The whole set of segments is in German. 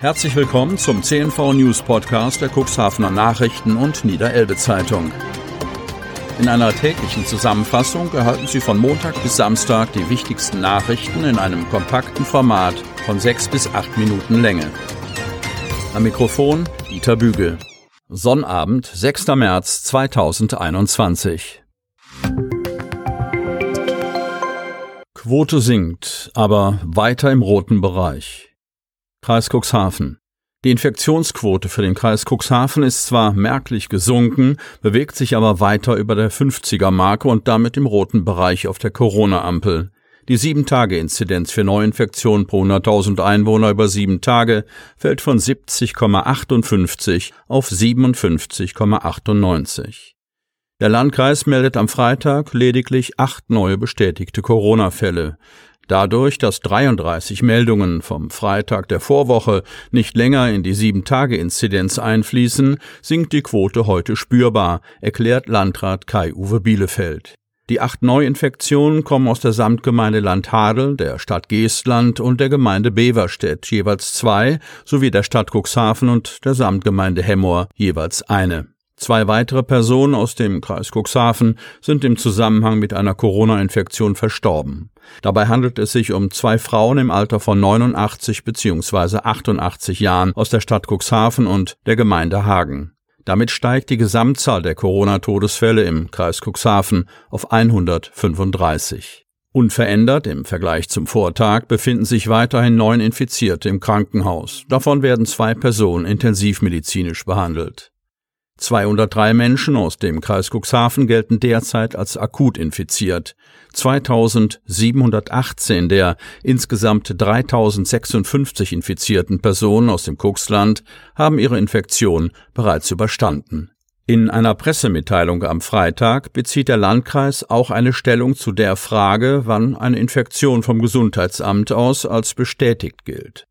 Herzlich willkommen zum CNV News Podcast der Cuxhavener Nachrichten und Niederelbe Zeitung. In einer täglichen Zusammenfassung erhalten Sie von Montag bis Samstag die wichtigsten Nachrichten in einem kompakten Format von sechs bis acht Minuten Länge. Am Mikrofon Dieter Bügel. Sonnabend, 6. März 2021. Quote sinkt, aber weiter im roten Bereich. Kreis Cuxhaven. Die Infektionsquote für den Kreis Cuxhaven ist zwar merklich gesunken, bewegt sich aber weiter über der 50er Marke und damit im roten Bereich auf der Corona-Ampel. Die 7-Tage-Inzidenz für Neuinfektionen pro 100.000 Einwohner über sieben Tage fällt von 70,58 auf 57,98. Der Landkreis meldet am Freitag lediglich acht neue bestätigte Corona-Fälle. Dadurch, dass 33 Meldungen vom Freitag der Vorwoche nicht länger in die Sieben-Tage-Inzidenz einfließen, sinkt die Quote heute spürbar, erklärt Landrat Kai-Uwe Bielefeld. Die acht Neuinfektionen kommen aus der Samtgemeinde Landhadel, der Stadt Geestland und der Gemeinde Beverstedt, jeweils zwei, sowie der Stadt Cuxhaven und der Samtgemeinde Hemmoor, jeweils eine. Zwei weitere Personen aus dem Kreis Cuxhaven sind im Zusammenhang mit einer Corona-Infektion verstorben. Dabei handelt es sich um zwei Frauen im Alter von 89 bzw. 88 Jahren aus der Stadt Cuxhaven und der Gemeinde Hagen. Damit steigt die Gesamtzahl der Corona-Todesfälle im Kreis Cuxhaven auf 135. Unverändert im Vergleich zum Vortag befinden sich weiterhin neun Infizierte im Krankenhaus. Davon werden zwei Personen intensivmedizinisch behandelt. 203 Menschen aus dem Kreis Cuxhaven gelten derzeit als akut infiziert. 2718 der insgesamt 3056 infizierten Personen aus dem Cuxland haben ihre Infektion bereits überstanden. In einer Pressemitteilung am Freitag bezieht der Landkreis auch eine Stellung zu der Frage, wann eine Infektion vom Gesundheitsamt aus als bestätigt gilt.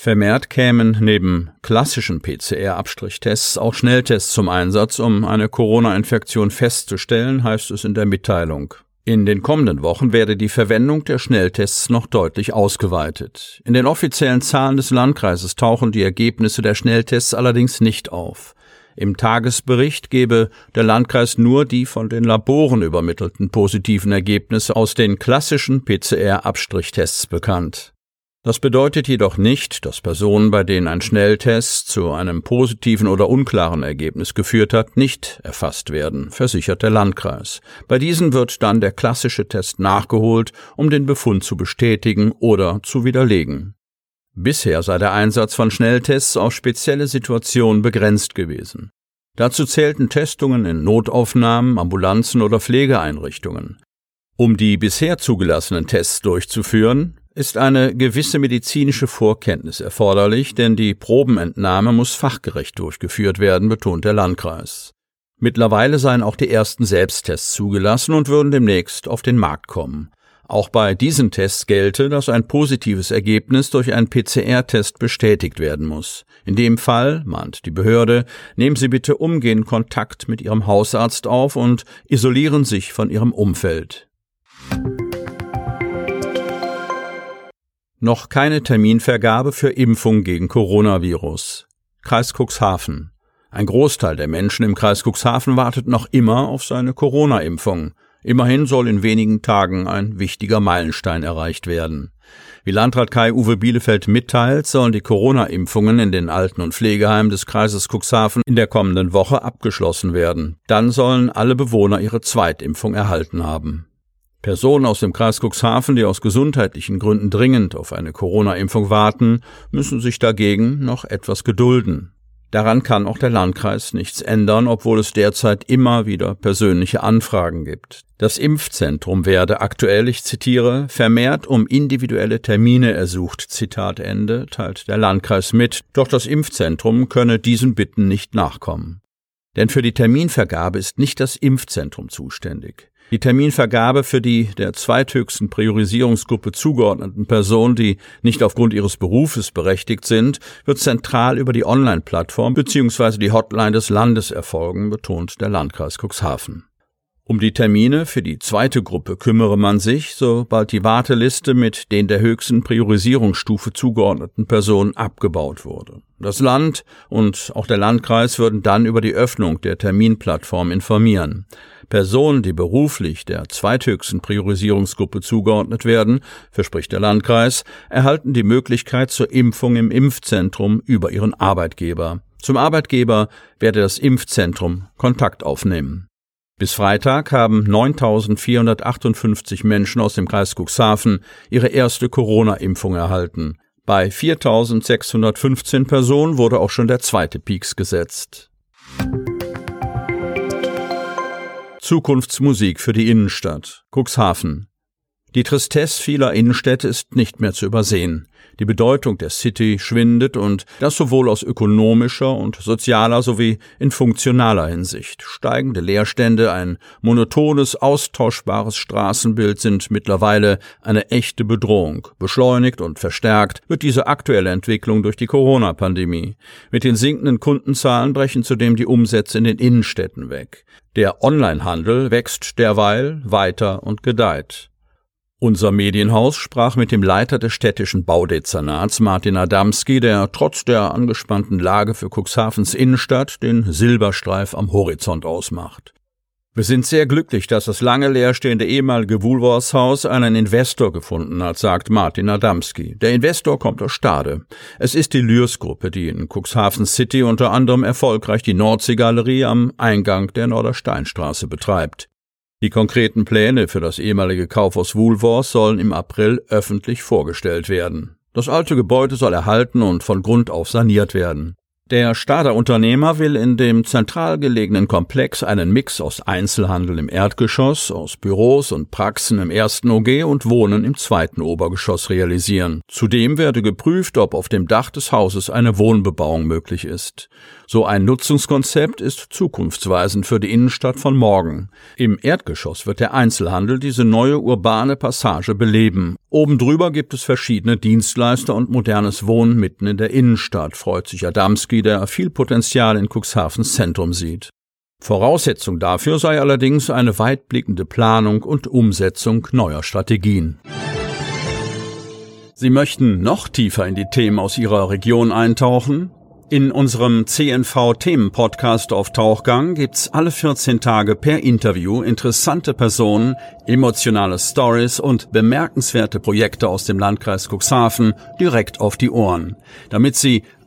Vermehrt kämen neben klassischen PCR-Abstrichtests auch Schnelltests zum Einsatz, um eine Corona-Infektion festzustellen, heißt es in der Mitteilung. In den kommenden Wochen werde die Verwendung der Schnelltests noch deutlich ausgeweitet. In den offiziellen Zahlen des Landkreises tauchen die Ergebnisse der Schnelltests allerdings nicht auf. Im Tagesbericht gebe der Landkreis nur die von den Laboren übermittelten positiven Ergebnisse aus den klassischen PCR-Abstrichtests bekannt. Das bedeutet jedoch nicht, dass Personen, bei denen ein Schnelltest zu einem positiven oder unklaren Ergebnis geführt hat, nicht erfasst werden, versichert der Landkreis. Bei diesen wird dann der klassische Test nachgeholt, um den Befund zu bestätigen oder zu widerlegen. Bisher sei der Einsatz von Schnelltests auf spezielle Situationen begrenzt gewesen. Dazu zählten Testungen in Notaufnahmen, Ambulanzen oder Pflegeeinrichtungen. Um die bisher zugelassenen Tests durchzuführen, ist eine gewisse medizinische Vorkenntnis erforderlich, denn die Probenentnahme muss fachgerecht durchgeführt werden, betont der Landkreis. Mittlerweile seien auch die ersten Selbsttests zugelassen und würden demnächst auf den Markt kommen. Auch bei diesen Tests gelte, dass ein positives Ergebnis durch einen PCR-Test bestätigt werden muss. In dem Fall, mahnt die Behörde, nehmen Sie bitte umgehend Kontakt mit Ihrem Hausarzt auf und isolieren sich von Ihrem Umfeld. Noch keine Terminvergabe für Impfung gegen Coronavirus. Kreis Cuxhaven. Ein Großteil der Menschen im Kreis Cuxhaven wartet noch immer auf seine Corona-Impfung. Immerhin soll in wenigen Tagen ein wichtiger Meilenstein erreicht werden. Wie Landrat Kai-Uwe Bielefeld mitteilt, sollen die Corona-Impfungen in den Alten- und Pflegeheimen des Kreises Cuxhaven in der kommenden Woche abgeschlossen werden. Dann sollen alle Bewohner ihre Zweitimpfung erhalten haben. Personen aus dem Kreis Cuxhaven, die aus gesundheitlichen Gründen dringend auf eine Corona-Impfung warten, müssen sich dagegen noch etwas gedulden. Daran kann auch der Landkreis nichts ändern, obwohl es derzeit immer wieder persönliche Anfragen gibt. Das Impfzentrum werde aktuell, ich zitiere, vermehrt um individuelle Termine ersucht, Zitat Ende, teilt der Landkreis mit, doch das Impfzentrum könne diesen Bitten nicht nachkommen. Denn für die Terminvergabe ist nicht das Impfzentrum zuständig. Die Terminvergabe für die der zweithöchsten Priorisierungsgruppe zugeordneten Personen, die nicht aufgrund ihres Berufes berechtigt sind, wird zentral über die Online-Plattform bzw. die Hotline des Landes erfolgen, betont der Landkreis Cuxhaven. Um die Termine für die zweite Gruppe kümmere man sich, sobald die Warteliste mit den der höchsten Priorisierungsstufe zugeordneten Personen abgebaut wurde. Das Land und auch der Landkreis würden dann über die Öffnung der Terminplattform informieren. Personen, die beruflich der zweithöchsten Priorisierungsgruppe zugeordnet werden, verspricht der Landkreis, erhalten die Möglichkeit zur Impfung im Impfzentrum über ihren Arbeitgeber. Zum Arbeitgeber werde das Impfzentrum Kontakt aufnehmen. Bis Freitag haben 9.458 Menschen aus dem Kreis Cuxhaven ihre erste Corona-Impfung erhalten. Bei 4.615 Personen wurde auch schon der zweite Peaks gesetzt. Zukunftsmusik für die Innenstadt. Cuxhaven. Die Tristesse vieler Innenstädte ist nicht mehr zu übersehen. Die Bedeutung der City schwindet und das sowohl aus ökonomischer und sozialer sowie in funktionaler Hinsicht. Steigende Leerstände, ein monotones, austauschbares Straßenbild sind mittlerweile eine echte Bedrohung. Beschleunigt und verstärkt wird diese aktuelle Entwicklung durch die Corona-Pandemie. Mit den sinkenden Kundenzahlen brechen zudem die Umsätze in den Innenstädten weg. Der Onlinehandel wächst derweil weiter und gedeiht. Unser Medienhaus sprach mit dem Leiter des städtischen Baudezernats Martin Adamski, der trotz der angespannten Lage für Cuxhavens Innenstadt den Silberstreif am Horizont ausmacht. Wir sind sehr glücklich, dass das lange leerstehende ehemalige Woolworths-Haus einen Investor gefunden hat, sagt Martin Adamski. Der Investor kommt aus Stade. Es ist die Lürs-Gruppe, die in Cuxhaven City unter anderem erfolgreich die Nordsee-Galerie am Eingang der Nordersteinstraße betreibt. Die konkreten Pläne für das ehemalige Kaufhaus Woolworths sollen im April öffentlich vorgestellt werden. Das alte Gebäude soll erhalten und von Grund auf saniert werden. Der Stader Unternehmer will in dem zentral gelegenen Komplex einen Mix aus Einzelhandel im Erdgeschoss, aus Büros und Praxen im ersten OG und Wohnen im zweiten Obergeschoss realisieren. Zudem werde geprüft, ob auf dem Dach des Hauses eine Wohnbebauung möglich ist. So ein Nutzungskonzept ist zukunftsweisend für die Innenstadt von morgen. Im Erdgeschoss wird der Einzelhandel diese neue urbane Passage beleben. Oben drüber gibt es verschiedene Dienstleister und modernes Wohnen mitten in der Innenstadt, freut sich Adamski, der viel Potenzial in Cuxhavens Zentrum sieht. Voraussetzung dafür sei allerdings eine weitblickende Planung und Umsetzung neuer Strategien. Sie möchten noch tiefer in die Themen aus Ihrer Region eintauchen? In unserem CNV-Themen-Podcast auf Tauchgang gibt's alle 14 Tage per Interview interessante Personen, emotionale Stories und bemerkenswerte Projekte aus dem Landkreis Cuxhaven direkt auf die Ohren, damit Sie